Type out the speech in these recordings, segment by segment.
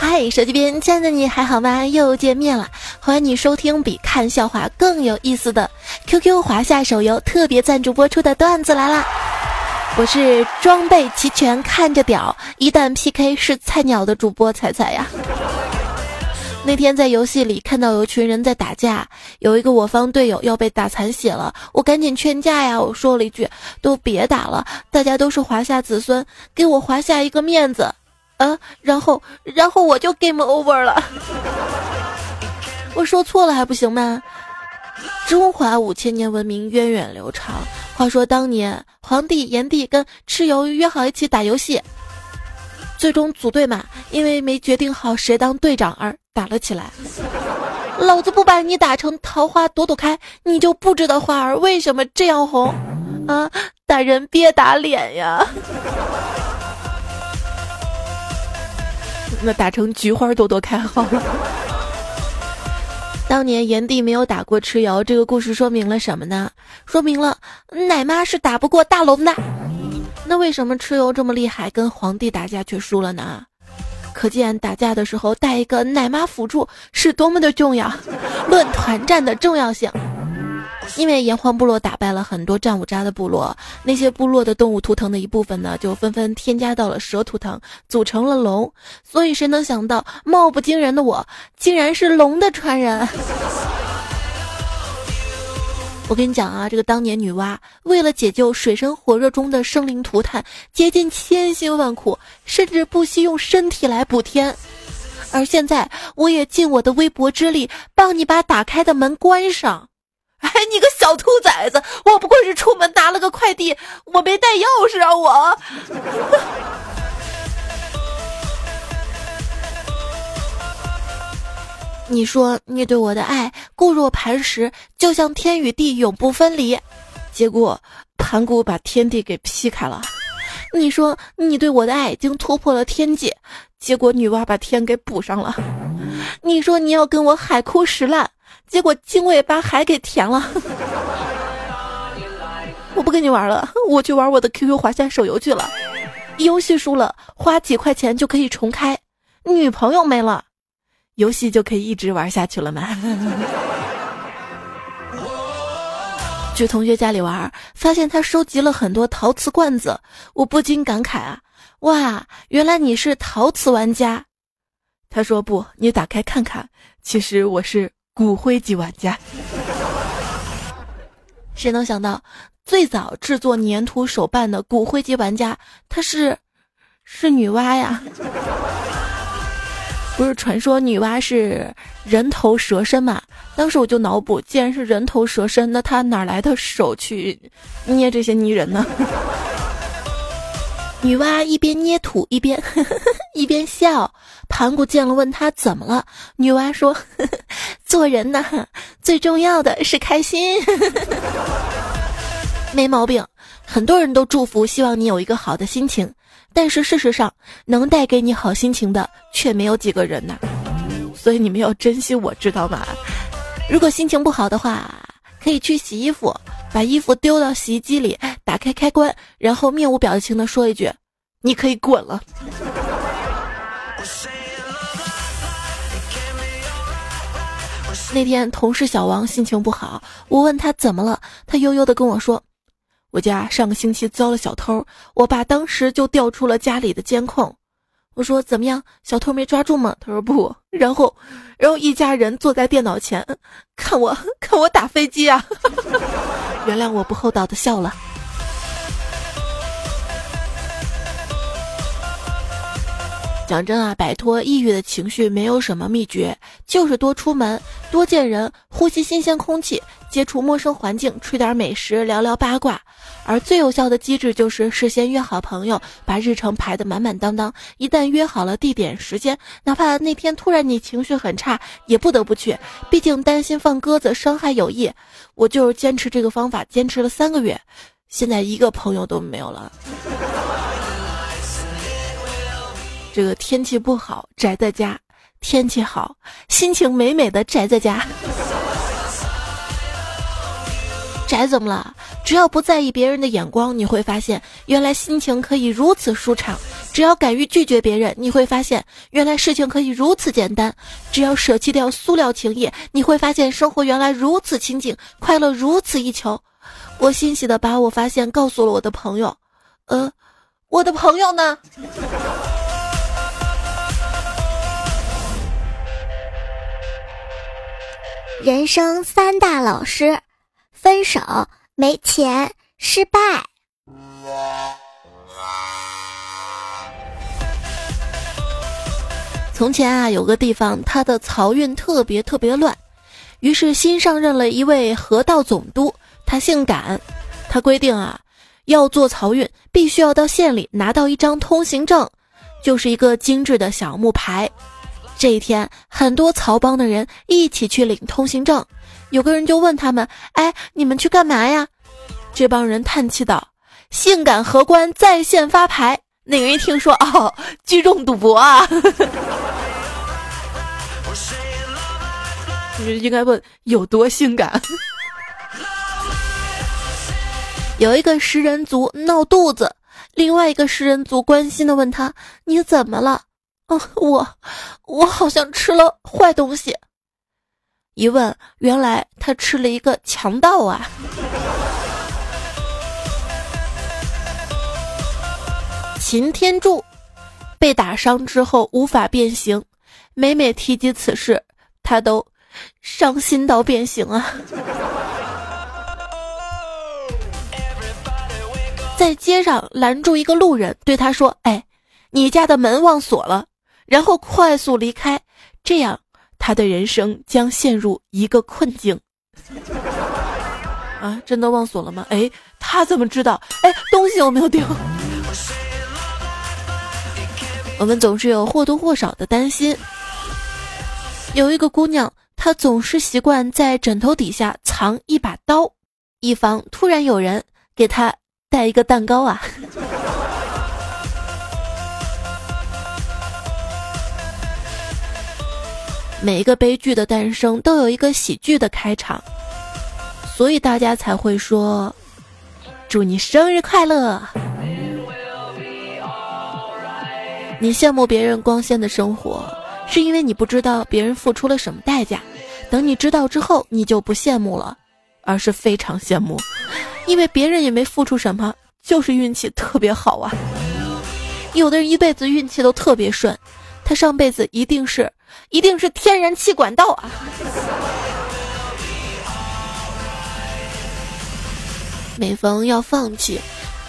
嗨，手机边亲爱的你还好吗？又见面了，欢迎你收听比看笑话更有意思的 QQ 华夏手游特别赞助播出的段子来啦！我是装备齐全看着屌，一旦 PK 是菜鸟的主播彩彩呀。那天在游戏里看到有群人在打架，有一个我方队友要被打残血了，我赶紧劝架呀，我说了一句：“都别打了，大家都是华夏子孙，给我华夏一个面子。”啊，然后，然后我就 game over 了。我说错了还不行吗？中华五千年文明源远流长。话说当年皇帝炎帝跟蚩尤约好一起打游戏，最终组队嘛，因为没决定好谁当队长而打了起来。老子不把你打成桃花朵朵开，你就不知道花儿为什么这样红啊！打人别打脸呀。那打成菊花朵朵开好了。当年炎帝没有打过蚩尤，这个故事说明了什么呢？说明了奶妈是打不过大龙的。那为什么蚩尤这么厉害，跟皇帝打架却输了呢？可见打架的时候带一个奶妈辅助是多么的重要，论团战的重要性。因为炎黄部落打败了很多战五渣的部落，那些部落的动物图腾的一部分呢，就纷纷添加到了蛇图腾，组成了龙。所以谁能想到，貌不惊人的我，竟然是龙的传人？我跟你讲啊，这个当年女娲为了解救水深火热中的生灵涂炭，竭尽千辛万苦，甚至不惜用身体来补天。而现在，我也尽我的微薄之力，帮你把打开的门关上。哎，你个小兔崽子！我不过是出门拿了个快递，我没带钥匙啊！我，你说你对我的爱固若磐石，就像天与地永不分离，结果盘古把天地给劈开了。你说你对我的爱已经突破了天界，结果女娲把天给补上了。你说你要跟我海枯石烂。结果精卫把海给填了，我不跟你玩了，我去玩我的 QQ 华夏手游去了。游戏输了，花几块钱就可以重开；女朋友没了，游戏就可以一直玩下去了吗？去同学家里玩，发现他收集了很多陶瓷罐子，我不禁感慨啊，哇，原来你是陶瓷玩家。他说不，你打开看看，其实我是。骨灰级玩家，谁能想到最早制作粘土手办的骨灰级玩家，他是是女娲呀？不是传说女娲是人头蛇身嘛？当时我就脑补，既然是人头蛇身，那她哪来的手去捏这些泥人呢？女娲一边捏土一边呵呵 一边笑，盘古见了问她怎么了？女娲说：“呵 呵做人呢，最重要的是开心，呵呵没毛病。很多人都祝福，希望你有一个好的心情，但是事实上，能带给你好心情的却没有几个人呐。所以你们要珍惜，我知道吗？如果心情不好的话，可以去洗衣服。”把衣服丢到洗衣机里，打开开关，然后面无表情的说一句：“你可以滚了。”那天同事小王心情不好，我问他怎么了，他悠悠的跟我说：“我家上个星期遭了小偷，我爸当时就调出了家里的监控。”我说怎么样？小偷没抓住吗？他说不。然后，然后一家人坐在电脑前，看我看我打飞机啊！原谅我不厚道的笑了。讲真啊，摆脱抑郁的情绪没有什么秘诀，就是多出门、多见人、呼吸新鲜空气、接触陌生环境、吃点美食、聊聊八卦。而最有效的机制就是事先约好朋友，把日程排得满满当当。一旦约好了地点时间，哪怕那天突然你情绪很差，也不得不去，毕竟担心放鸽子伤害友谊。我就是坚持这个方法，坚持了三个月，现在一个朋友都没有了。这个天气不好，宅在家；天气好，心情美美的宅在家。宅怎么了？只要不在意别人的眼光，你会发现原来心情可以如此舒畅；只要敢于拒绝别人，你会发现原来事情可以如此简单；只要舍弃掉塑料情谊，你会发现生活原来如此清静，快乐如此一求。我欣喜的把我发现告诉了我的朋友，呃，我的朋友呢？人生三大老师：分手、没钱、失败。从前啊，有个地方，它的漕运特别特别乱，于是新上任了一位河道总督，他姓赶，他规定啊，要做漕运，必须要到县里拿到一张通行证，就是一个精致的小木牌。这一天，很多曹帮的人一起去领通行证。有个人就问他们：“哎，你们去干嘛呀？”这帮人叹气道：“性感荷官在线发牌。”那个人一听说，哦，聚众赌博啊！你应该问有多性感？有一个食人族闹肚子，另外一个食人族关心的问他：“你怎么了？”哦，我，我好像吃了坏东西。一问，原来他吃了一个强盗啊！擎天柱被打伤之后无法变形，每每提及此事，他都伤心到变形啊！在街上拦住一个路人，对他说：“哎，你家的门忘锁了。”然后快速离开，这样他的人生将陷入一个困境。啊，真的忘锁了吗？哎，他怎么知道？哎，东西有没有丢？我们总是有或多或少的担心。有一个姑娘，她总是习惯在枕头底下藏一把刀，以防突然有人给她带一个蛋糕啊。每一个悲剧的诞生都有一个喜剧的开场，所以大家才会说：“祝你生日快乐！”你羡慕别人光鲜的生活，是因为你不知道别人付出了什么代价。等你知道之后，你就不羡慕了，而是非常羡慕，因为别人也没付出什么，就是运气特别好啊。有的人一辈子运气都特别顺，他上辈子一定是。一定是天然气管道啊！每逢要放弃，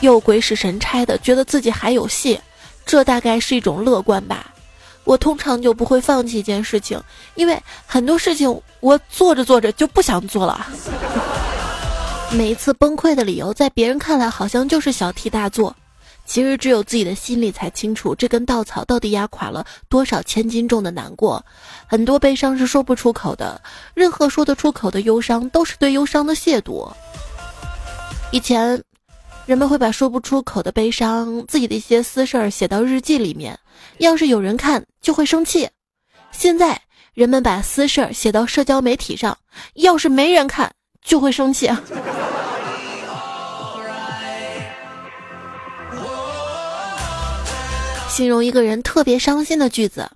又鬼使神差的觉得自己还有戏，这大概是一种乐观吧。我通常就不会放弃一件事情，因为很多事情我做着做着就不想做了。每一次崩溃的理由，在别人看来好像就是小题大做。其实只有自己的心里才清楚，这根稻草到底压垮了多少千斤重的难过。很多悲伤是说不出口的，任何说得出口的忧伤都是对忧伤的亵渎。以前，人们会把说不出口的悲伤、自己的一些私事儿写到日记里面，要是有人看就会生气。现在，人们把私事儿写到社交媒体上，要是没人看就会生气。形容一个人特别伤心的句子，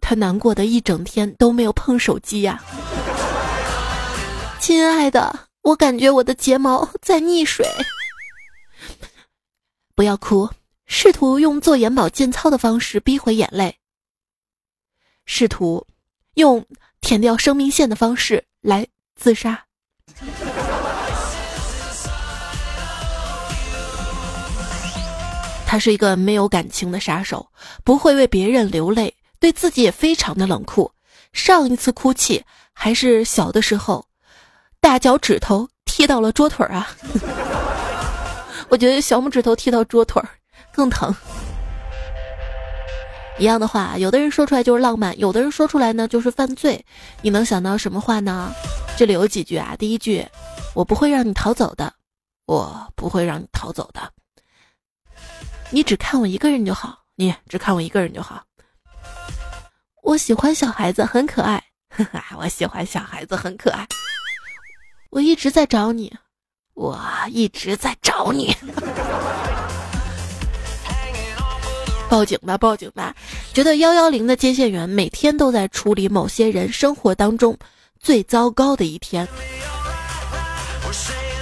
他难过的一整天都没有碰手机呀。亲爱的，我感觉我的睫毛在溺水。不要哭，试图用做眼保健操的方式逼回眼泪。试图用舔掉生命线的方式来自杀。他是一个没有感情的杀手，不会为别人流泪，对自己也非常的冷酷。上一次哭泣还是小的时候，大脚趾头踢到了桌腿儿啊！我觉得小拇指头踢到桌腿儿更疼。一样的话，有的人说出来就是浪漫，有的人说出来呢就是犯罪。你能想到什么话呢？这里有几句啊。第一句，我不会让你逃走的，我不会让你逃走的。你只看我一个人就好，你只看我一个人就好。我喜欢小孩子，很可爱。哈 哈，我喜欢小孩子，很可爱。我一直在找你，我一直在找你。报警吧，报警吧！觉得幺幺零的接线员每天都在处理某些人生活当中最糟糕的一天。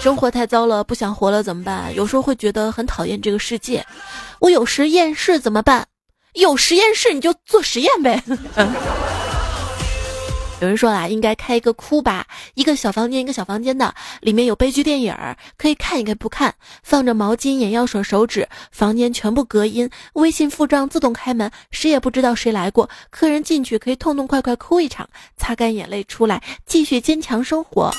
生活太糟了，不想活了怎么办？有时候会觉得很讨厌这个世界。我有实验室怎么办？有实验室你就做实验呗。有人说啦，应该开一个哭吧，一个小房间一个小房间的，里面有悲剧电影，可以看也可以不看，放着毛巾、眼药水、手纸，房间全部隔音，微信付账自动开门，谁也不知道谁来过，客人进去可以痛痛快快哭一场，擦干眼泪出来，继续坚强生活。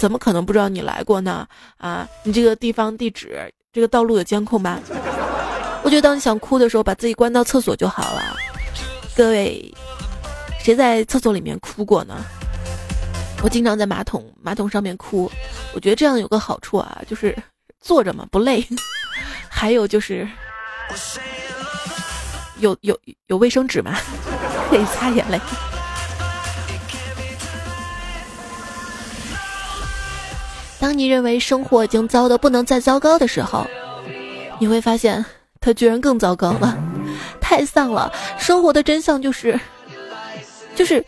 怎么可能不知道你来过呢？啊，你这个地方地址，这个道路有监控吧？我觉得当你想哭的时候，把自己关到厕所就好了。各位。谁在厕所里面哭过呢？我经常在马桶马桶上面哭，我觉得这样有个好处啊，就是坐着嘛不累，还有就是有有有卫生纸嘛，可以擦眼泪。当你认为生活已经糟的不能再糟糕的时候，你会发现它居然更糟糕了，太丧了。生活的真相就是。就是，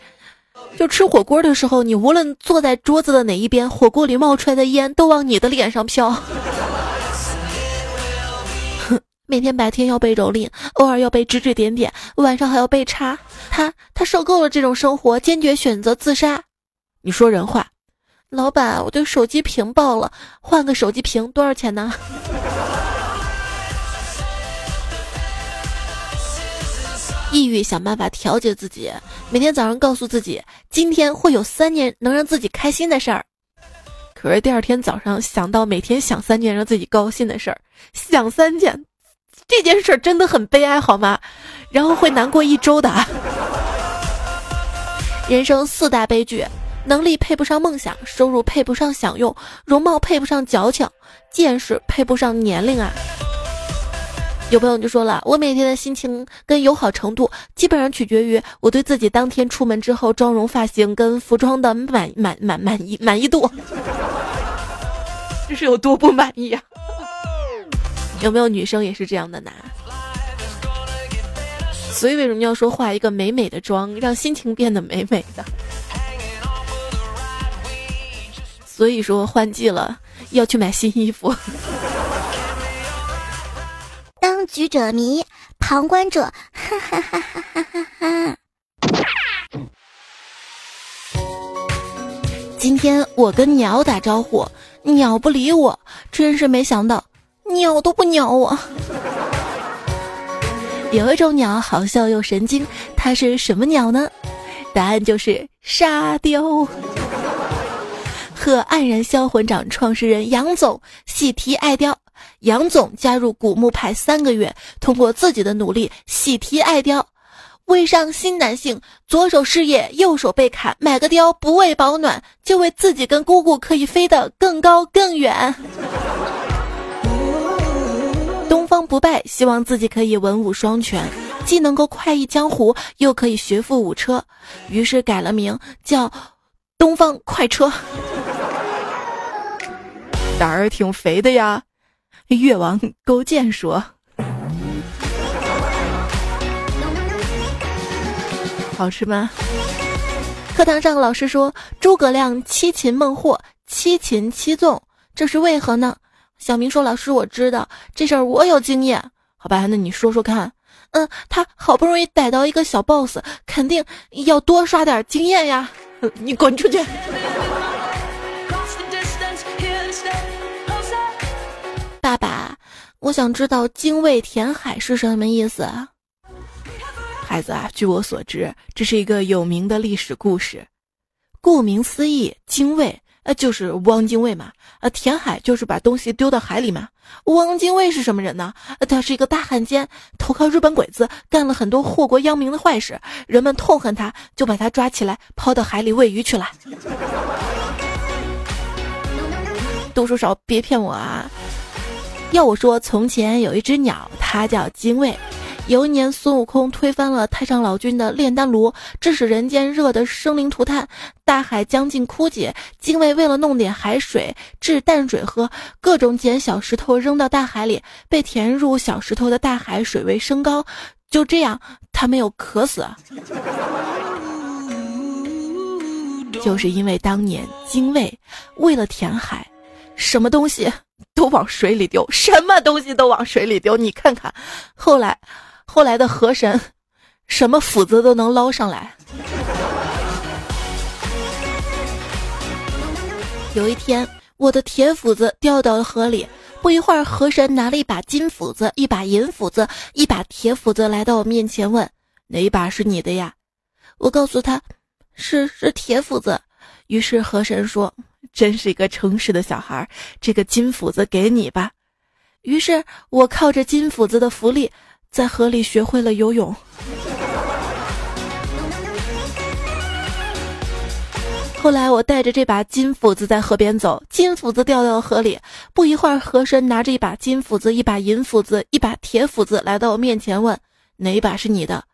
就吃火锅的时候，你无论坐在桌子的哪一边，火锅里冒出来的烟都往你的脸上飘。每天白天要被蹂躏，偶尔要被指指点点，晚上还要被插。他他受够了这种生活，坚决选择自杀。你说人话，老板，我的手机屏爆了，换个手机屏多少钱呢？抑郁，想办法调节自己。每天早上告诉自己，今天会有三件能让自己开心的事儿。可是第二天早上想到每天想三件让自己高兴的事儿，想三件，这件事儿真的很悲哀，好吗？然后会难过一周的。人生四大悲剧：能力配不上梦想，收入配不上享用，容貌配不上矫情，见识配不上年龄啊。有朋友就说了，我每天的心情跟友好程度基本上取决于我对自己当天出门之后妆容、发型跟服装的满满满满意满意度，这是有多不满意啊？有没有女生也是这样的呢？所以为什么要说化一个美美的妆，让心情变得美美的？所以说换季了要去买新衣服。当局者迷，旁观者哈哈哈哈哈哈。今天我跟鸟打招呼，鸟不理我，真是没想到，鸟都不鸟我。有一种鸟好笑又神经，它是什么鸟呢？答案就是沙雕。和黯然销魂掌创始人杨总喜提爱雕。杨总加入古墓派三个月，通过自己的努力喜提爱雕，为上新男性，左手失业，右手被砍，买个雕不为保暖，就为自己跟姑姑可以飞得更高更远。东方不败希望自己可以文武双全，既能够快意江湖，又可以学富五车，于是改了名叫东方快车。胆儿挺肥的呀。越王勾践说：“好吃吗？”课堂上，老师说：“诸葛亮七擒孟获，七擒七纵，这是为何呢？”小明说：“老师，我知道这事儿，我有经验。好吧，那你说说看。”嗯，他好不容易逮到一个小 boss，肯定要多刷点经验呀。你滚出去！爸爸，我想知道精卫填海是什么意思。孩子啊，据我所知，这是一个有名的历史故事。顾名思义，精卫呃就是汪精卫嘛，呃填海就是把东西丢到海里嘛。汪精卫是什么人呢？他是一个大汉奸，投靠日本鬼子，干了很多祸国殃民的坏事，人们痛恨他，就把他抓起来抛到海里喂鱼去了。读书少，别骗我啊！要我说，从前有一只鸟，它叫精卫。有一年，孙悟空推翻了太上老君的炼丹炉，致使人间热得生灵涂炭，大海将近枯竭。精卫为了弄点海水制淡水喝，各种捡小石头扔到大海里，被填入小石头的大海水位升高，就这样他没有渴死。就是因为当年精卫为了填海，什么东西都往水里丢，什么东西都往水里丢。你看看，后来。后来的河神，什么斧子都能捞上来。有一天，我的铁斧子掉到了河里，不一会儿，河神拿了一把金斧子、一把银斧子、一把铁斧子来到我面前，问：“哪一把是你的呀？”我告诉他：“是是铁斧子。”于是河神说：“真是一个诚实的小孩，这个金斧子给你吧。”于是我靠着金斧子的浮力。在河里学会了游泳。后来我带着这把金斧子在河边走，金斧子掉到了河里。不一会儿，河神拿着一把金斧子、一把银斧子、一把铁斧子来到我面前，问：“哪一把是你的？”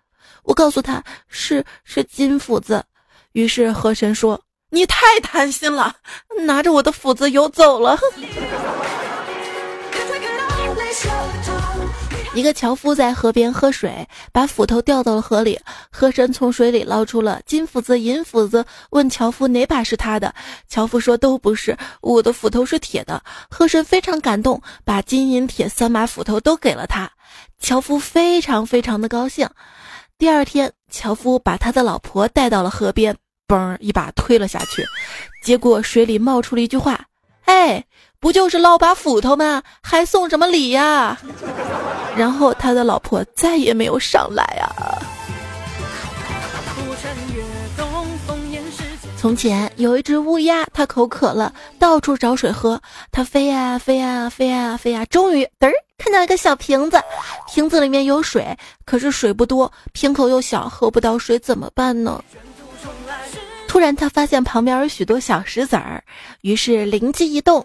我告诉他是是金斧子。于是河神说：“你太贪心了，拿着我的斧子游走了。”一个樵夫在河边喝水，把斧头掉到了河里。河神从水里捞出了金斧子、银斧子，问樵夫哪把是他的。樵夫说都不是，我的斧头是铁的。河神非常感动，把金银铁三把斧头都给了他。樵夫非常非常的高兴。第二天，樵夫把他的老婆带到了河边，嘣一把推了下去，结果水里冒出了一句话：“哎。”不就是捞把斧头吗？还送什么礼呀？然后他的老婆再也没有上来啊。从前有一只乌鸦，它口渴了，到处找水喝。它飞呀飞呀飞呀飞呀，终于嘚儿看到一个小瓶子，瓶子里面有水，可是水不多，瓶口又小，喝不到水怎么办呢？突然，他发现旁边有许多小石子儿，于是灵机一动，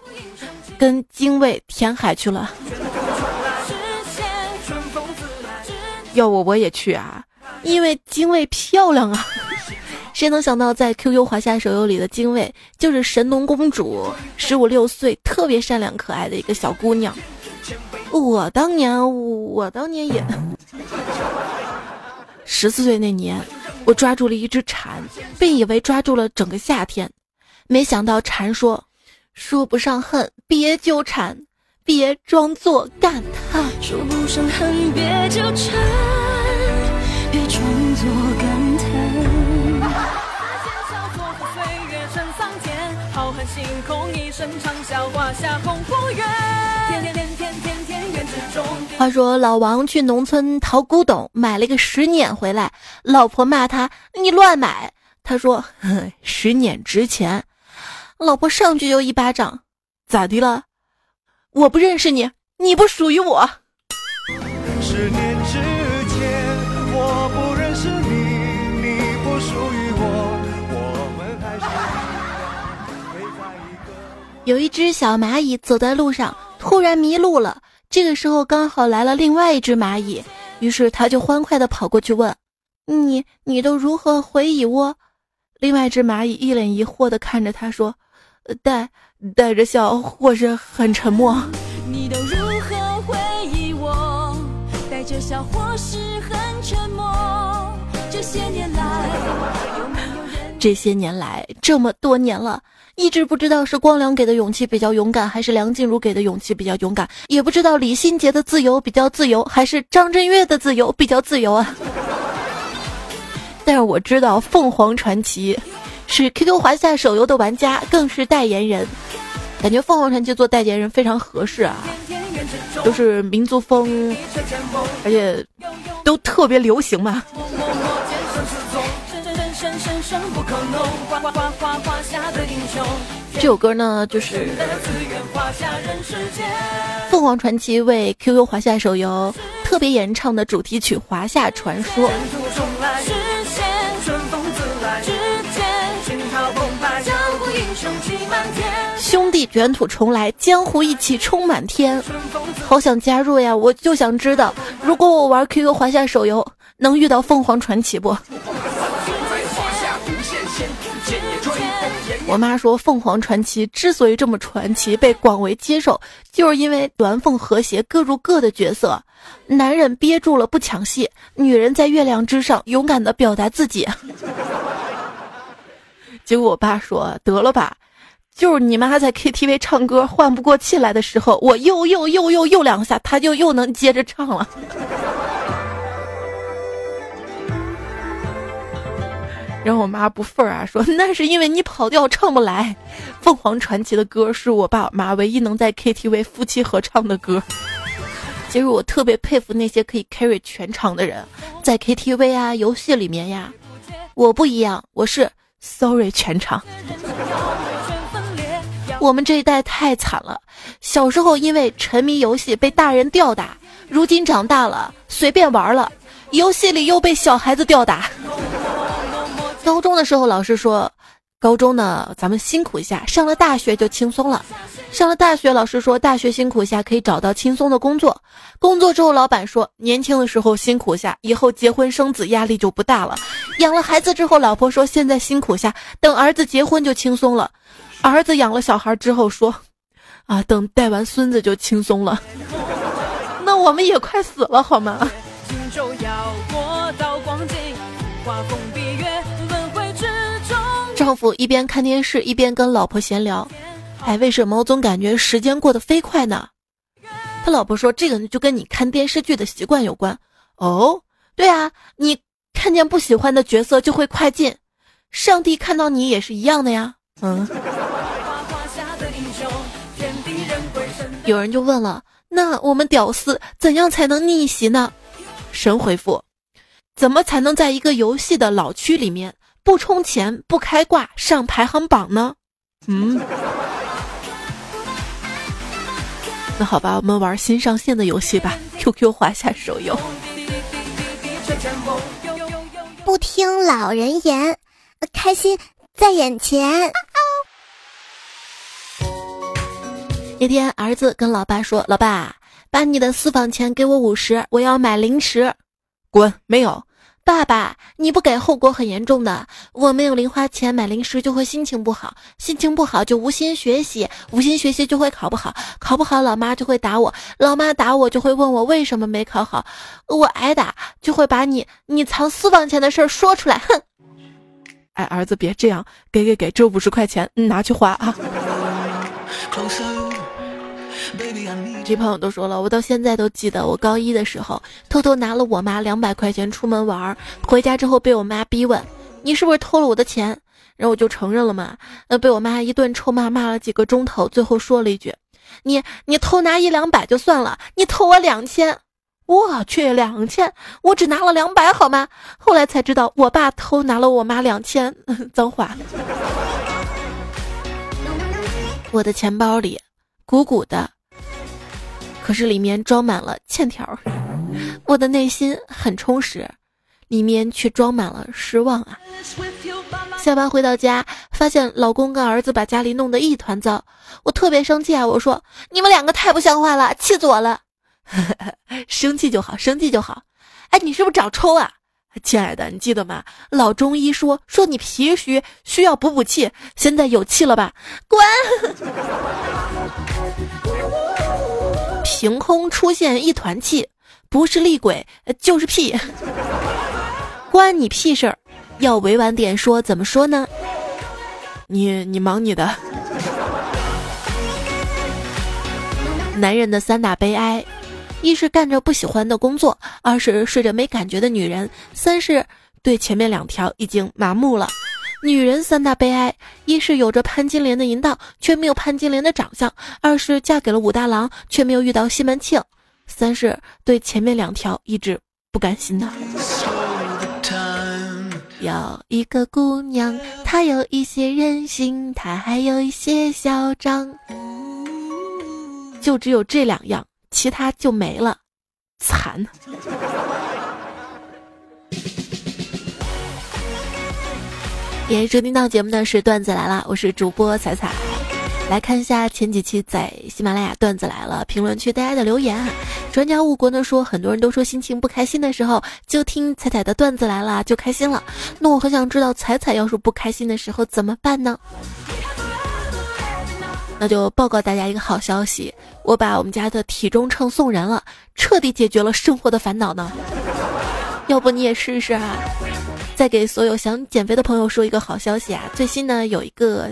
跟精卫填海去了。要我我也去啊，因为精卫漂亮啊！谁能想到，在 QQ 华夏手游里的精卫就是神农公主，十五六岁，特别善良可爱的一个小姑娘。我当年，我当年也十四岁那年。我抓住了一只蝉，并以为抓住了整个夏天，没想到蝉说：“说不上恨，别纠缠，别装作感叹。”说不上恨，别纠缠，别装作感叹。浩瀚星空一声长啸，华夏红火远。天天。话说老王去农村淘古董，买了个十碾回来，老婆骂他：“你乱买。”他说：“十碾值钱。”老婆上去就一巴掌：“咋的了？我不认识你，你不属于我。”十年之前，我不认识你，你不属于我，我们还是 有一只小蚂蚁走在路上，突然迷路了。这个时候刚好来了另外一只蚂蚁，于是他就欢快地跑过去问：“你你都如何回蚁窝？”另外一只蚂蚁一脸疑惑地看着他说：“带带着笑，或是很沉默。”你都如何回忆我？带着笑，或是很沉默。这些年来，这些年来，这么多年了。一直不知道是光良给的勇气比较勇敢，还是梁静茹给的勇气比较勇敢，也不知道李心洁的自由比较自由，还是张震岳的自由比较自由啊。但是我知道凤凰传奇是 QQ 华夏手游的玩家，更是代言人，感觉凤凰传奇做代言人非常合适啊，都是民族风，而且都特别流行嘛。这首歌呢，就是凤凰传奇为 QQ 华夏手游特别演唱的主题曲《华夏传说》。兄弟卷土重来，江湖义气充满天。好想加入呀！我就想知道，如果我玩 QQ 华夏手游，能遇到凤凰传奇不？我妈说，凤凰传奇之所以这么传奇，被广为接受，就是因为鸾凤和谐，各入各的角色。男人憋住了不抢戏，女人在月亮之上勇敢的表达自己。结果我爸说：“得了吧，就是你妈在 KTV 唱歌换不过气来的时候，我又又又又又两下，他就又能接着唱了。”然后我妈不忿儿啊，说那是因为你跑调唱不来。凤凰传奇的歌是我爸我妈唯一能在 KTV 夫妻合唱的歌。其实我特别佩服那些可以 carry 全场的人，在 KTV 啊、游戏里面呀，我不一样，我是 sorry 全场。我们这一代太惨了，小时候因为沉迷游戏被大人吊打，如今长大了随便玩了，游戏里又被小孩子吊打。高中的时候，老师说，高中呢，咱们辛苦一下，上了大学就轻松了。上了大学，老师说，大学辛苦一下可以找到轻松的工作。工作之后，老板说，年轻的时候辛苦一下，以后结婚生子压力就不大了。养了孩子之后，老婆说，现在辛苦下，等儿子结婚就轻松了。儿子养了小孩之后说，啊，等带完孙子就轻松了。那我们也快死了好吗？丈夫一边看电视一边跟老婆闲聊，哎，为什么我总感觉时间过得飞快呢？他老婆说：“这个就跟你看电视剧的习惯有关。”哦，对啊，你看见不喜欢的角色就会快进，上帝看到你也是一样的呀。嗯。有人就问了：“那我们屌丝怎样才能逆袭呢？”神回复：“怎么才能在一个游戏的老区里面？”不充钱不开挂上排行榜呢？嗯，那好吧，我们玩新上线的游戏吧。QQ 华夏手游。不听老人言，开心在眼前。那天，儿子跟老爸说：“老爸，把你的私房钱给我五十，我要买零食。”滚，没有。爸爸，你不给后果很严重的。我没有零花钱买零食，就会心情不好，心情不好就无心学习，无心学习就会考不好，考不好老妈就会打我，老妈打我就会问我为什么没考好，我挨打就会把你你藏私房钱的事儿说出来。哼！哎，儿子别这样，给给给，这五十块钱拿去花啊。这朋友都说了，我到现在都记得，我高一的时候偷偷拿了我妈两百块钱出门玩，回家之后被我妈逼问：“你是不是偷了我的钱？”然后我就承认了嘛。那被我妈一顿臭骂，骂了几个钟头，最后说了一句：“你你偷拿一两百就算了，你偷我两千，我去两千，我只拿了两百好吗？”后来才知道，我爸偷拿了我妈两千，脏话。我的钱包里鼓鼓的。可是里面装满了欠条，我的内心很充实，里面却装满了失望啊！下班回到家，发现老公跟儿子把家里弄得一团糟，我特别生气啊！我说：“你们两个太不像话了，气死我了！” 生气就好，生气就好。哎，你是不是找抽啊？亲爱的，你记得吗？老中医说说你脾虚，需要补补气，现在有气了吧？滚！凭空出现一团气，不是厉鬼就是屁，关你屁事儿！要委婉点说，怎么说呢？你你忙你的。男人的三大悲哀：一是干着不喜欢的工作，二是睡着没感觉的女人，三是对前面两条已经麻木了。女人三大悲哀：一是有着潘金莲的淫荡，却没有潘金莲的长相；二是嫁给了武大郎，却没有遇到西门庆；三是对前面两条一直不甘心的。有一个姑娘，她有一些任性，她还有一些嚣张，就只有这两样，其他就没了，惨。也收听到节目的是段子来了，我是主播彩彩。来看一下前几期在喜马拉雅段子来了评论区大家的留言。专家误国呢说，很多人都说心情不开心的时候就听彩彩的段子来了就开心了。那我很想知道彩彩要是不开心的时候怎么办呢？那就报告大家一个好消息，我把我们家的体重秤送人了，彻底解决了生活的烦恼呢。要不你也试试啊？再给所有想减肥的朋友说一个好消息啊！最新呢有一个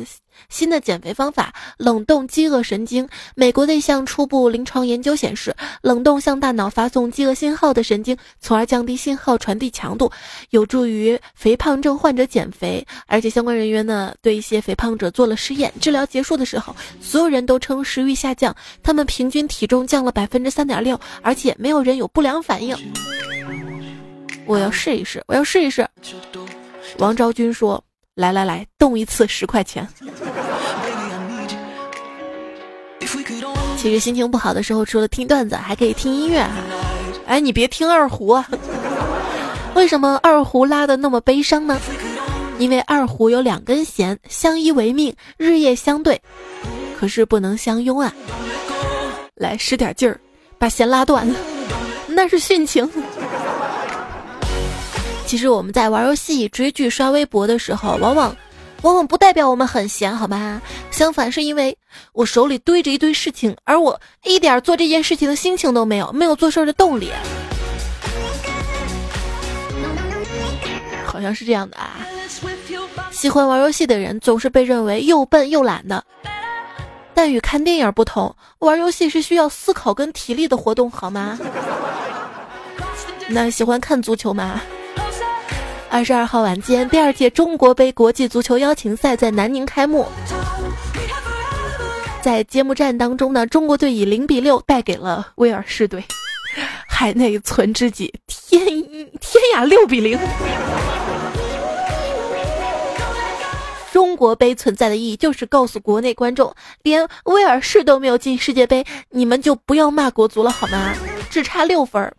新的减肥方法——冷冻饥饿神经。美国的一项初步临床研究显示，冷冻向大脑发送饥饿信号的神经，从而降低信号传递强度，有助于肥胖症患者减肥。而且相关人员呢对一些肥胖者做了试验，治疗结束的时候，所有人都称食欲下降，他们平均体重降了百分之三点六，而且没有人有不良反应。我要试一试，我要试一试。王昭君说：“来来来，动一次十块钱。”其实心情不好的时候，除了听段子，还可以听音乐哈。哎，你别听二胡啊！为什么二胡拉的那么悲伤呢？因为二胡有两根弦，相依为命，日夜相对，可是不能相拥啊。来，使点劲儿，把弦拉断，那是殉情。其实我们在玩游戏、追剧、刷微博的时候，往往，往往不代表我们很闲，好吗？相反，是因为我手里堆着一堆事情，而我一点做这件事情的心情都没有，没有做事的动力。好像是这样的啊。喜欢玩游戏的人总是被认为又笨又懒的，但与看电影不同，玩游戏是需要思考跟体力的活动，好吗？那喜欢看足球吗？二十二号晚间，第二届中国杯国际足球邀请赛在南宁开幕。在揭幕战当中呢，中国队以零比六败给了威尔士队。海内存知己，天天涯，六比零。中国杯存在的意义就是告诉国内观众，连威尔士都没有进世界杯，你们就不要骂国足了好吗？只差六分。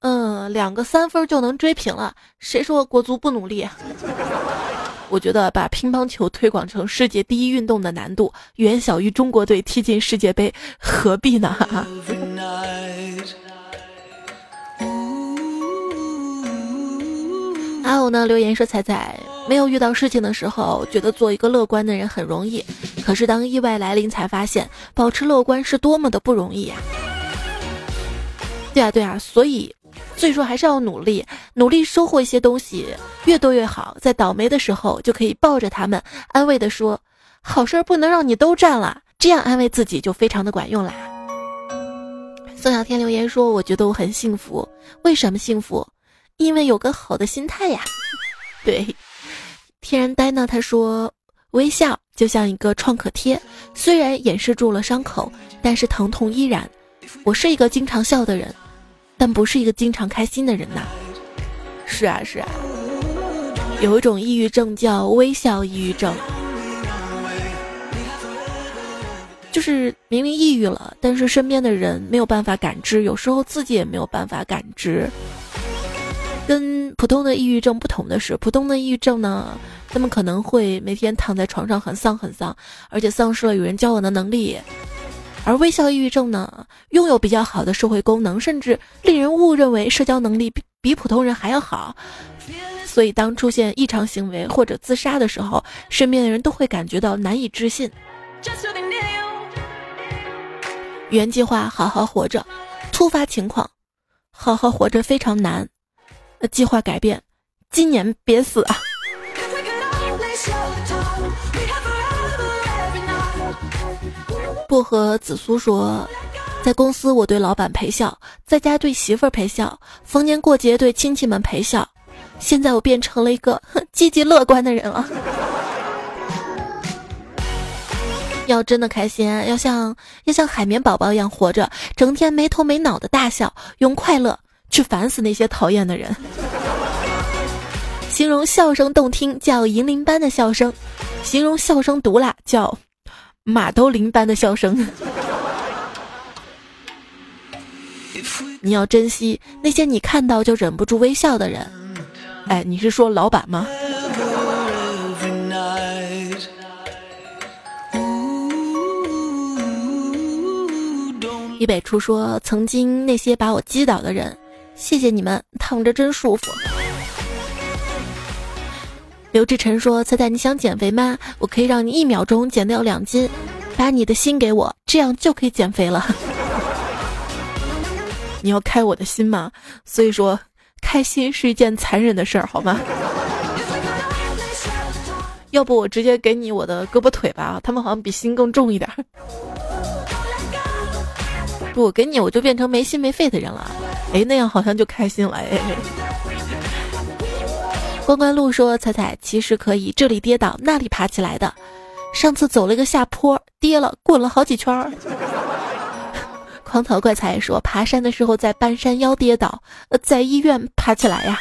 嗯，两个三分就能追平了。谁说国足不努力？我觉得把乒乓球推广成世界第一运动的难度远小于中国队踢进世界杯，何必呢？还有呢，留言说彩彩没有遇到事情的时候，觉得做一个乐观的人很容易，可是当意外来临，才发现保持乐观是多么的不容易呀。对啊，对啊，所以。所以说还是要努力，努力收获一些东西，越多越好。在倒霉的时候，就可以抱着他们，安慰的说：“好事儿不能让你都占了。”这样安慰自己就非常的管用啦。宋小天留言说：“我觉得我很幸福，为什么幸福？因为有个好的心态呀。”对，天然呆呢？他说：“微笑就像一个创可贴，虽然掩饰住了伤口，但是疼痛依然。我是一个经常笑的人。”但不是一个经常开心的人呐。是啊是啊，有一种抑郁症叫微笑抑郁症，就是明明抑郁了，但是身边的人没有办法感知，有时候自己也没有办法感知。跟普通的抑郁症不同的是，普通的抑郁症呢，他们可能会每天躺在床上很丧很丧，而且丧失了与人交往的能力。而微笑抑郁症呢，拥有比较好的社会功能，甚至令人误认为社交能力比比普通人还要好。所以，当出现异常行为或者自杀的时候，身边的人都会感觉到难以置信。原计划好好活着，突发情况，好好活着非常难。计划改变，今年别死啊！薄荷紫苏说：“在公司我对老板陪笑，在家对媳妇儿陪笑，逢年过节对亲戚们陪笑。现在我变成了一个积极乐观的人了。要真的开心，要像要像海绵宝宝一样活着，整天没头没脑的大笑，用快乐去烦死那些讨厌的人。形容笑声动听叫银铃般的笑声，形容笑声毒辣叫。”马兜铃般的笑声。你要珍惜那些你看到就忍不住微笑的人。哎，你是说老板吗？李北初说，曾经那些把我击倒的人，谢谢你们，躺着真舒服。刘志晨说：“猜猜你想减肥吗？我可以让你一秒钟减掉两斤，把你的心给我，这样就可以减肥了。你要开我的心吗？所以说，开心是一件残忍的事儿，好吗？要不我直接给你我的胳膊腿吧，他们好像比心更重一点。不，给你，我就变成没心没肺的人了。哎，那样好像就开心了。哎。”关关路说：“彩彩其实可以这里跌倒那里爬起来的。上次走了一个下坡，跌了，滚了好几圈儿。”狂草怪才说：“爬山的时候在半山腰跌倒，在医院爬起来呀。”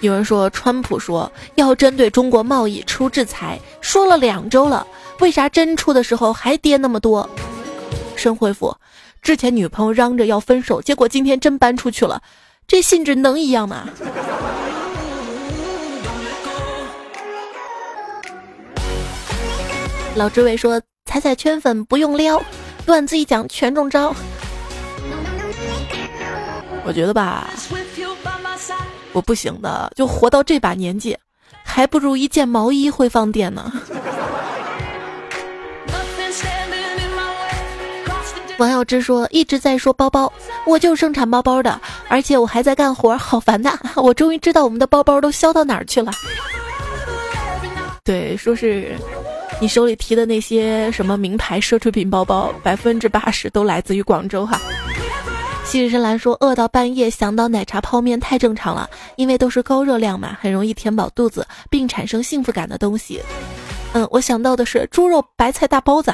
有人说，川普说要针对中国贸易出制裁，说了两周了。为啥真出的时候还跌那么多？深回复，之前女朋友嚷着要分手，结果今天真搬出去了，这性质能一样吗？老志伟说：“踩踩圈粉不用撩，段子一讲全中招。”我觉得吧，我不行的，就活到这把年纪，还不如一件毛衣会放电呢。王小芝说：“一直在说包包，我就生产包包的，而且我还在干活，好烦呐！我终于知道我们的包包都销到哪儿去了。对，说是你手里提的那些什么名牌奢侈品包包，百分之八十都来自于广州哈。”西日深蓝说：“饿到半夜想到奶茶泡面太正常了，因为都是高热量嘛，很容易填饱肚子并产生幸福感的东西。”嗯，我想到的是猪肉白菜大包子。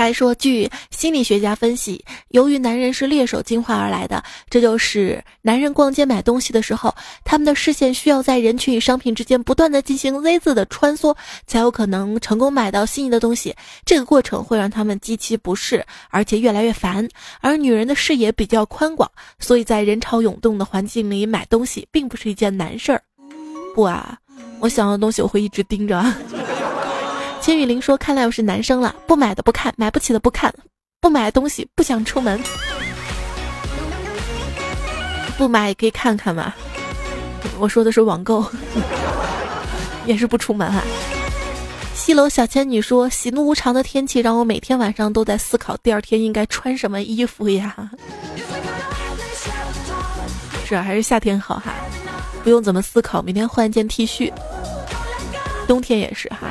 还说，据心理学家分析，由于男人是猎手进化而来的，这就是男人逛街买东西的时候，他们的视线需要在人群与商品之间不断的进行 Z 字的穿梭，才有可能成功买到心仪的东西。这个过程会让他们极其不适，而且越来越烦。而女人的视野比较宽广，所以在人潮涌动的环境里买东西并不是一件难事儿。不啊，我想要的东西我会一直盯着。千羽灵说：“看来我是男生了，不买的不看，买不起的不看，不买东西不想出门，不买也可以看看嘛。”我说的是网购，也是不出门啊。西楼小仙女说：“喜怒无常的天气让我每天晚上都在思考第二天应该穿什么衣服呀。”是还是夏天好哈，不用怎么思考，明天换一件 T 恤。冬天也是哈，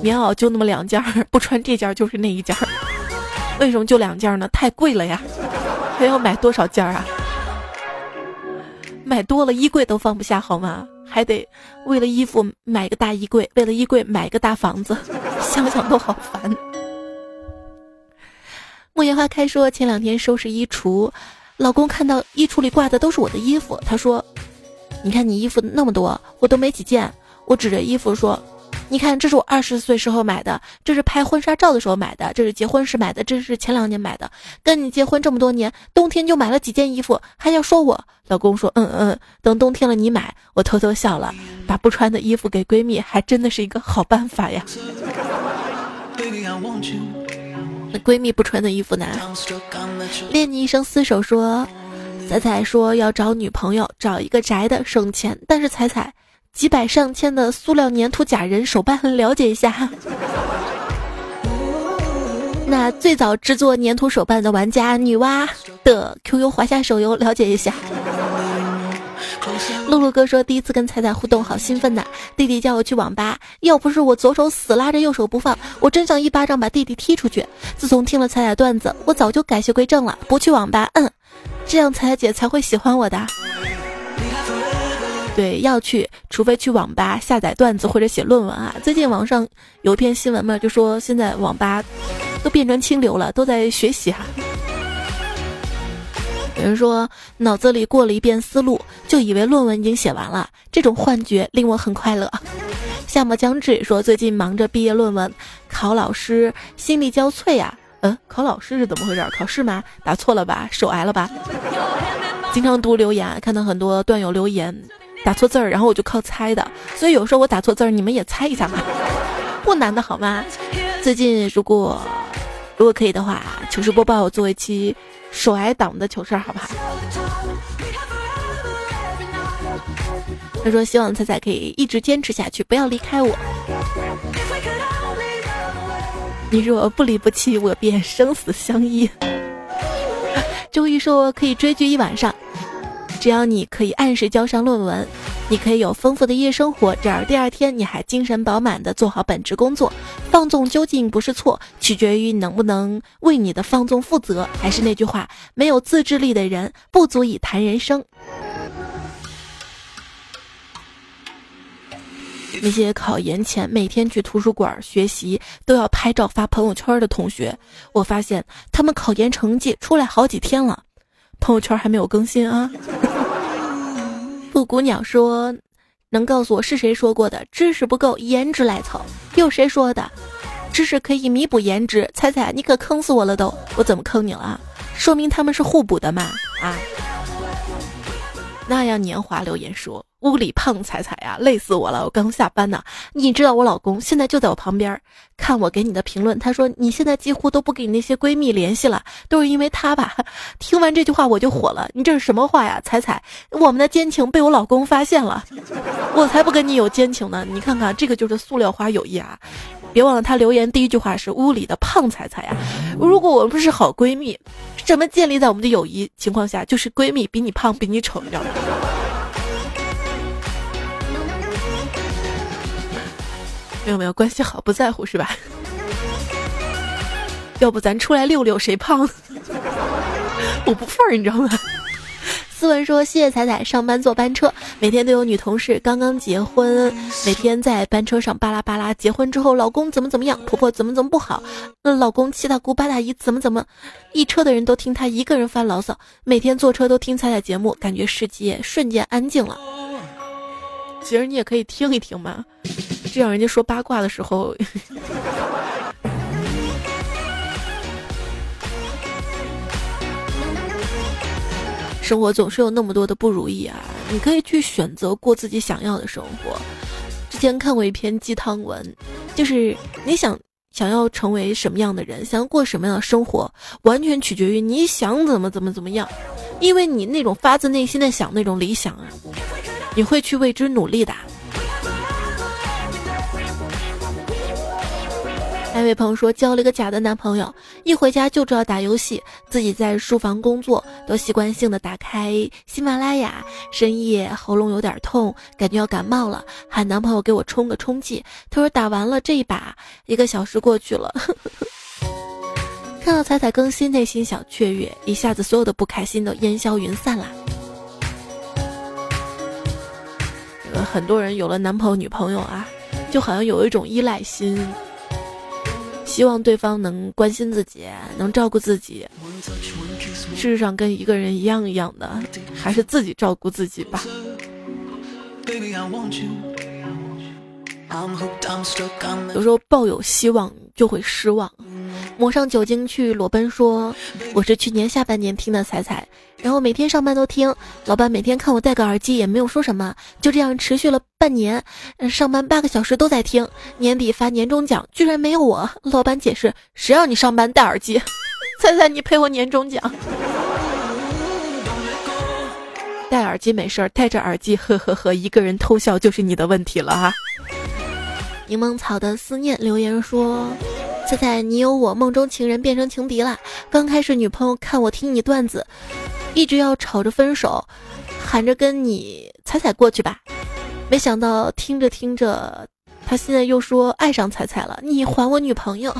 棉袄就那么两件儿，不穿这件就是那一件儿。为什么就两件呢？太贵了呀，还要买多少件啊？买多了衣柜都放不下好吗？还得为了衣服买个大衣柜，为了衣柜买个大房子，想想都好烦。木叶花开说，前两天收拾衣橱，老公看到衣橱里挂的都是我的衣服，他说：“你看你衣服那么多，我都没几件。”我指着衣服说。你看，这是我二十岁时候买的，这是拍婚纱照的时候买的，这是结婚时买的，这是前两年买的。跟你结婚这么多年，冬天就买了几件衣服，还要说我老公说嗯嗯，等冬天了你买。我偷偷笑了，把不穿的衣服给闺蜜，还真的是一个好办法呀。那闺蜜不穿的衣服呢？练你一生厮守说，彩彩说要找女朋友，找一个宅的省钱，但是彩彩。几百上千的塑料粘土假人手办，了解一下。那最早制作粘土手办的玩家女娲的 QQ 华夏手游，了解一下。露露哥说，第一次跟彩彩互动，好兴奋呐！弟弟叫我去网吧，要不是我左手死拉着右手不放，我真想一巴掌把弟弟踢出去。自从听了彩彩段子，我早就改邪归正了，不去网吧。嗯，这样彩彩姐才会喜欢我的。对，要去，除非去网吧下载段子或者写论文啊。最近网上有一篇新闻嘛，就说现在网吧都变成清流了，都在学习哈。有人说脑子里过了一遍思路，就以为论文已经写完了，这种幻觉令我很快乐。夏末将至说最近忙着毕业论文，考老师心力交瘁呀。嗯，考老师是怎么回事？考试吗？答错了吧？手癌了吧？经常读留言，看到很多段友留言打错字儿，然后我就靠猜的，所以有时候我打错字儿，你们也猜一下嘛，不难的好吗？最近如果如果可以的话，糗事播报我做一期手挨党的糗事，好不好？他说希望彩彩可以一直坚持下去，不要离开我。你若不离不弃，我便生死相依。周一说可以追剧一晚上，只要你可以按时交上论文，你可以有丰富的夜生活，这样第二天你还精神饱满的做好本职工作。放纵究竟不是错，取决于能不能为你的放纵负责。还是那句话，没有自制力的人不足以谈人生。那些考研前每天去图书馆学习都要拍照发朋友圈的同学，我发现他们考研成绩出来好几天了，朋友圈还没有更新啊。布谷鸟说：“能告诉我是谁说过的？知识不够，颜值来凑。又谁说的？知识可以弥补颜值？猜猜，你可坑死我了都！我怎么坑你了？说明他们是互补的嘛？啊？那样年华留言说。”屋里胖彩彩呀，累死我了！我刚下班呢。你知道我老公现在就在我旁边，看我给你的评论。他说你现在几乎都不给你那些闺蜜联系了，都是因为他吧？听完这句话我就火了。你这是什么话呀，彩彩？我们的奸情被我老公发现了，我才不跟你有奸情呢！你看看，这个就是塑料花友谊啊！别忘了他留言第一句话是屋里的胖彩彩呀。如果我们不是好闺蜜，什么建立在我们的友谊情况下，就是闺蜜比你胖比你丑，你知道吗？没有没有关系好不在乎是吧？要不咱出来溜溜谁胖？我不忿儿，你知道吗？斯文说：“谢谢彩彩，上班坐班车，每天都有女同事刚刚结婚，每天在班车上巴拉巴拉。结婚之后，老公怎么怎么样，婆婆怎么怎么不好，那老公七大姑八大姨怎么怎么，一车的人都听他一个人发牢骚。每天坐车都听彩彩节目，感觉世界瞬间安静了。其实你也可以听一听嘛。”这样人家说八卦的时候，生活总是有那么多的不如意啊！你可以去选择过自己想要的生活。之前看过一篇鸡汤文，就是你想想要成为什么样的人，想要过什么样的生活，完全取决于你想怎么怎么怎么样。因为你那种发自内心的想那种理想啊，你会去为之努力的。那位朋友说交了一个假的男朋友，一回家就知道打游戏，自己在书房工作，都习惯性的打开喜马拉雅。深夜喉咙有点痛，感觉要感冒了，喊男朋友给我冲个冲剂。他说打完了这一把，一个小时过去了。看到彩彩更新，内心小雀跃，一下子所有的不开心都烟消云散了。很多人有了男朋友女朋友啊，就好像有一种依赖心。希望对方能关心自己，能照顾自己。事实上，跟一个人一样一样的，还是自己照顾自己吧。Baby, I want you. 有时候抱有希望就会失望。抹上酒精去裸奔说：“我是去年下半年听的彩彩，然后每天上班都听。老板每天看我戴个耳机也没有说什么，就这样持续了半年。上班八个小时都在听。年底发年终奖居然没有我。老板解释：谁让你上班戴耳机？彩彩，你赔我年终奖。戴耳机没事儿，戴着耳机呵呵呵，一个人偷笑就是你的问题了哈。”柠檬草的思念留言说：“猜猜你有我梦中情人变成情敌了。刚开始女朋友看我听你段子，一直要吵着分手，喊着跟你彩彩过去吧。没想到听着听着，他现在又说爱上彩彩了。你还我女朋友？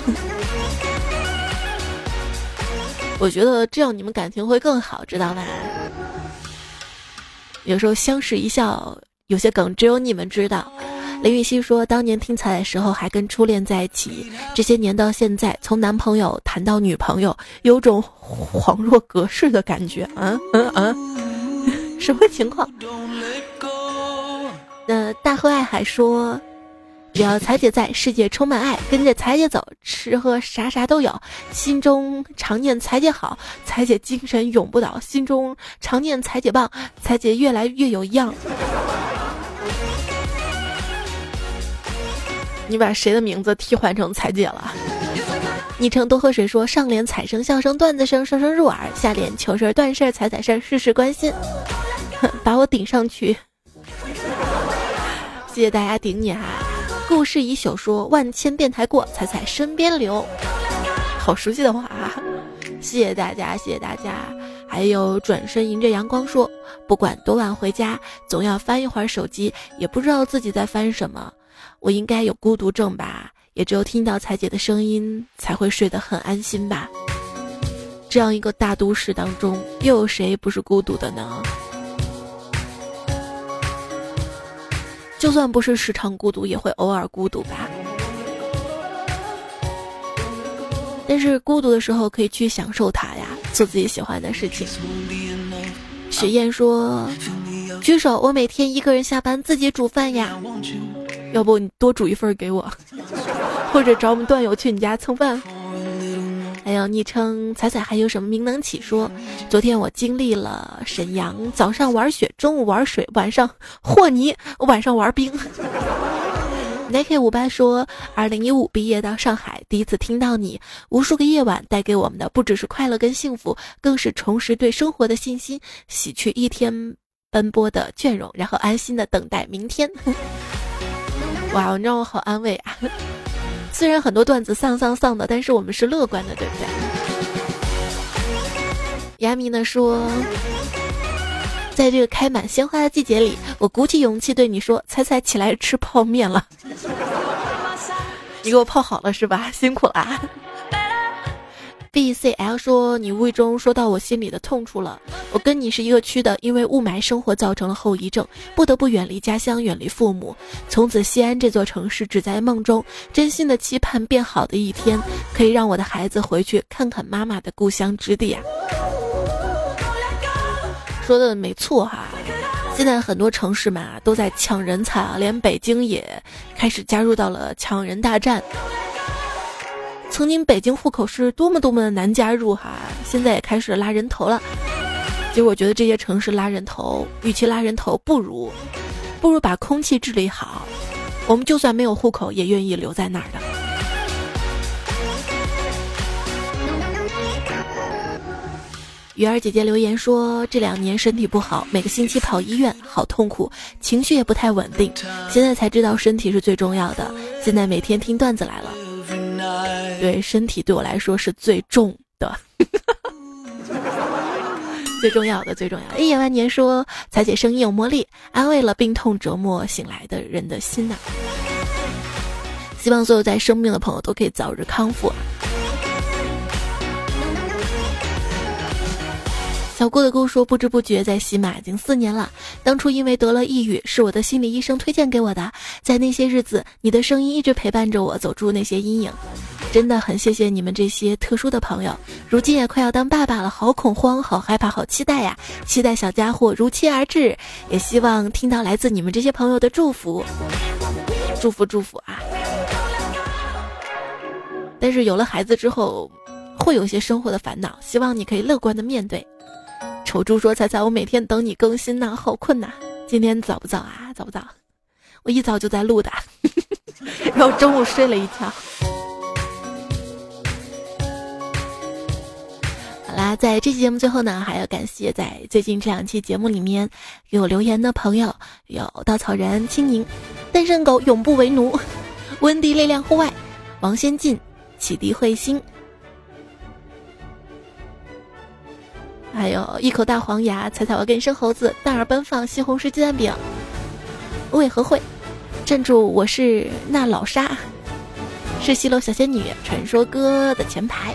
我觉得这样你们感情会更好，知道吧？有时候相视一笑，有些梗只有你们知道。”林雨熙说：“当年听彩的时候还跟初恋在一起，这些年到现在，从男朋友谈到女朋友，有种恍若隔世的感觉。嗯嗯嗯，什么情况？”那大河爱还说：“只要彩姐在，世界充满爱。跟着彩姐走，吃喝啥啥都有。心中常念彩姐好，彩姐精神永不倒。心中常念彩姐棒，彩姐越来越有样。你把谁的名字替换成彩姐了？昵称多喝水说：上联彩声笑声段子声声声入耳，下联糗事断事彩彩事事事关心。把我顶上去，谢谢大家顶你哈。故事一宿说万千变态过，彩彩身边留。好熟悉的话啊！谢谢大家，谢谢大家。还有转身迎着阳光说，不管多晚回家，总要翻一会儿手机，也不知道自己在翻什么。我应该有孤独症吧？也只有听到彩姐的声音，才会睡得很安心吧。这样一个大都市当中，又有谁不是孤独的呢？就算不是时常孤独，也会偶尔孤独吧。但是孤独的时候，可以去享受它呀，做自己喜欢的事情。雪燕说：“举手，我每天一个人下班自己煮饭呀。要不你多煮一份给我，或者找我们段友去你家蹭饭。”还有昵称彩彩，还有什么名能起说？昨天我经历了沈阳，早上玩雪，中午玩水，晚上和泥，晚上玩冰。Nike 五八说，二零一五毕业到上海，第一次听到你，无数个夜晚带给我们的不只是快乐跟幸福，更是重拾对生活的信心，洗去一天奔波的倦容，然后安心的等待明天。哇，你让我好安慰啊！虽然很多段子丧丧丧的，但是我们是乐观的，对不对？亚米呢说，在这个开满鲜花的季节里，我鼓起勇气对你说：“猜猜起来吃泡面了。”你给我泡好了是吧？辛苦啦。B C L 说：“你无意中说到我心里的痛处了。我跟你是一个区的，因为雾霾生活造成了后遗症，不得不远离家乡，远离父母。从此，西安这座城市只在梦中，真心的期盼变好的一天，可以让我的孩子回去看看妈妈的故乡之地啊。”说的没错哈，现在很多城市嘛都在抢人才啊，连北京也开始加入到了抢人大战。曾经北京户口是多么多么的难加入哈，现在也开始拉人头了。其实我觉得这些城市拉人头，与其拉人头，不如不如把空气治理好。我们就算没有户口，也愿意留在那儿的。鱼儿姐姐留言说，这两年身体不好，每个星期跑医院，好痛苦，情绪也不太稳定。现在才知道身体是最重要的。现在每天听段子来了。对身体对我来说是最重的，最重要的，最重要的。一眼万年说，彩姐声音有魔力，安慰了病痛折磨醒来的人的心呐。希望所有在生病的朋友都可以早日康复。小郭的姑说，不知不觉在喜马已经四年了。当初因为得了抑郁，是我的心理医生推荐给我的。在那些日子，你的声音一直陪伴着我，走出那些阴影。真的很谢谢你们这些特殊的朋友。如今也快要当爸爸了，好恐慌，好害怕，好期待呀！期待小家伙如期而至，也希望听到来自你们这些朋友的祝福，祝福祝福啊！但是有了孩子之后，会有一些生活的烦恼，希望你可以乐观的面对。丑猪说：“彩彩，我每天等你更新呢，好困呐。今天早不早啊？早不早？我一早就在录的，然后中午睡了一觉。好啦，在这期节目最后呢，还要感谢在最近这两期节目里面给我留言的朋友，有稻草人、青柠、单身狗永不为奴、温迪力量户外、王先进、启迪彗星。”还有一口大黄牙，踩踩我跟生猴子，大耳奔放，西红柿鸡蛋饼，为何会镇住？我是那老沙，是西楼小仙女，传说哥的前排。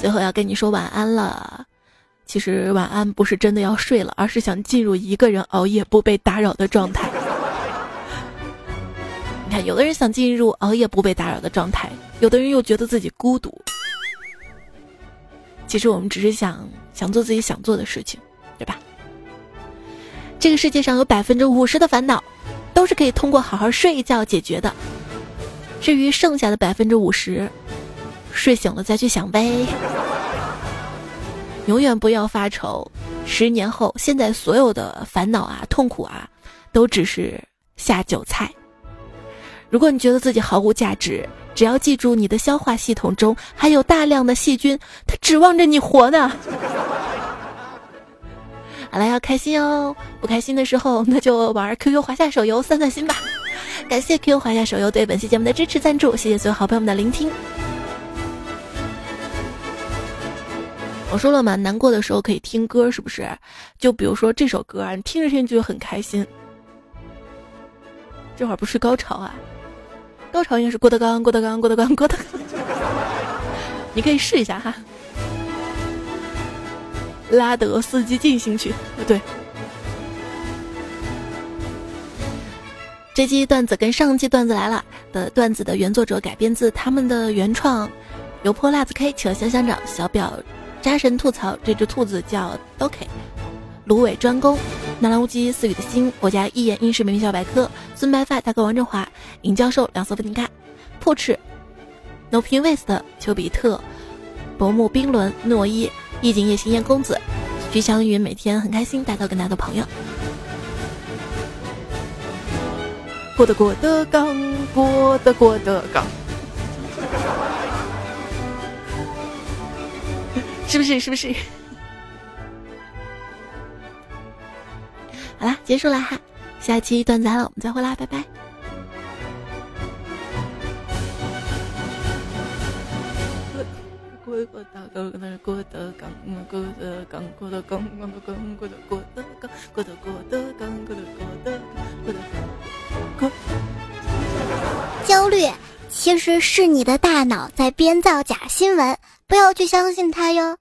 最后要跟你说晚安了，其实晚安不是真的要睡了，而是想进入一个人熬夜不被打扰的状态。有的人想进入熬夜不被打扰的状态，有的人又觉得自己孤独。其实我们只是想想做自己想做的事情，对吧？这个世界上有百分之五十的烦恼，都是可以通过好好睡一觉解决的。至于剩下的百分之五十，睡醒了再去想呗。永远不要发愁，十年后，现在所有的烦恼啊、痛苦啊，都只是下酒菜。如果你觉得自己毫无价值，只要记住你的消化系统中还有大量的细菌，它指望着你活呢。好了，要开心哦！不开心的时候，那就玩 QQ 华夏手游散散心吧。感谢 QQ 华夏手游对本期节目的支持赞助，谢谢所有好朋友们的聆听。我说了嘛，难过的时候可以听歌，是不是？就比如说这首歌啊，你听着听着就很开心。这会儿不是高潮啊，高潮应该是郭德纲，郭德纲，郭德纲，郭德纲。你可以试一下哈。拉德斯基进行曲，对。这期段子跟上期段子来了的段子的原作者改编自他们的原创，油泼辣子 K 企鹅香香长小表扎神吐槽这只兔子叫 Doki，芦苇专攻纳兰无极四雨的心，我家一眼英式美名小百科孙白发大哥王振华尹教授两色不顶盖破斥 No Pin Waste 丘比特薄暮冰轮诺伊。意境夜行燕公子，徐祥云每天很开心，带头跟他的朋友。郭德郭德纲，郭德郭德纲，是不是？是不是？好啦，结束了哈，下期段子来了，我们再会啦，拜拜。焦虑其实是你的大脑在编造假新闻，不要去相信它哟。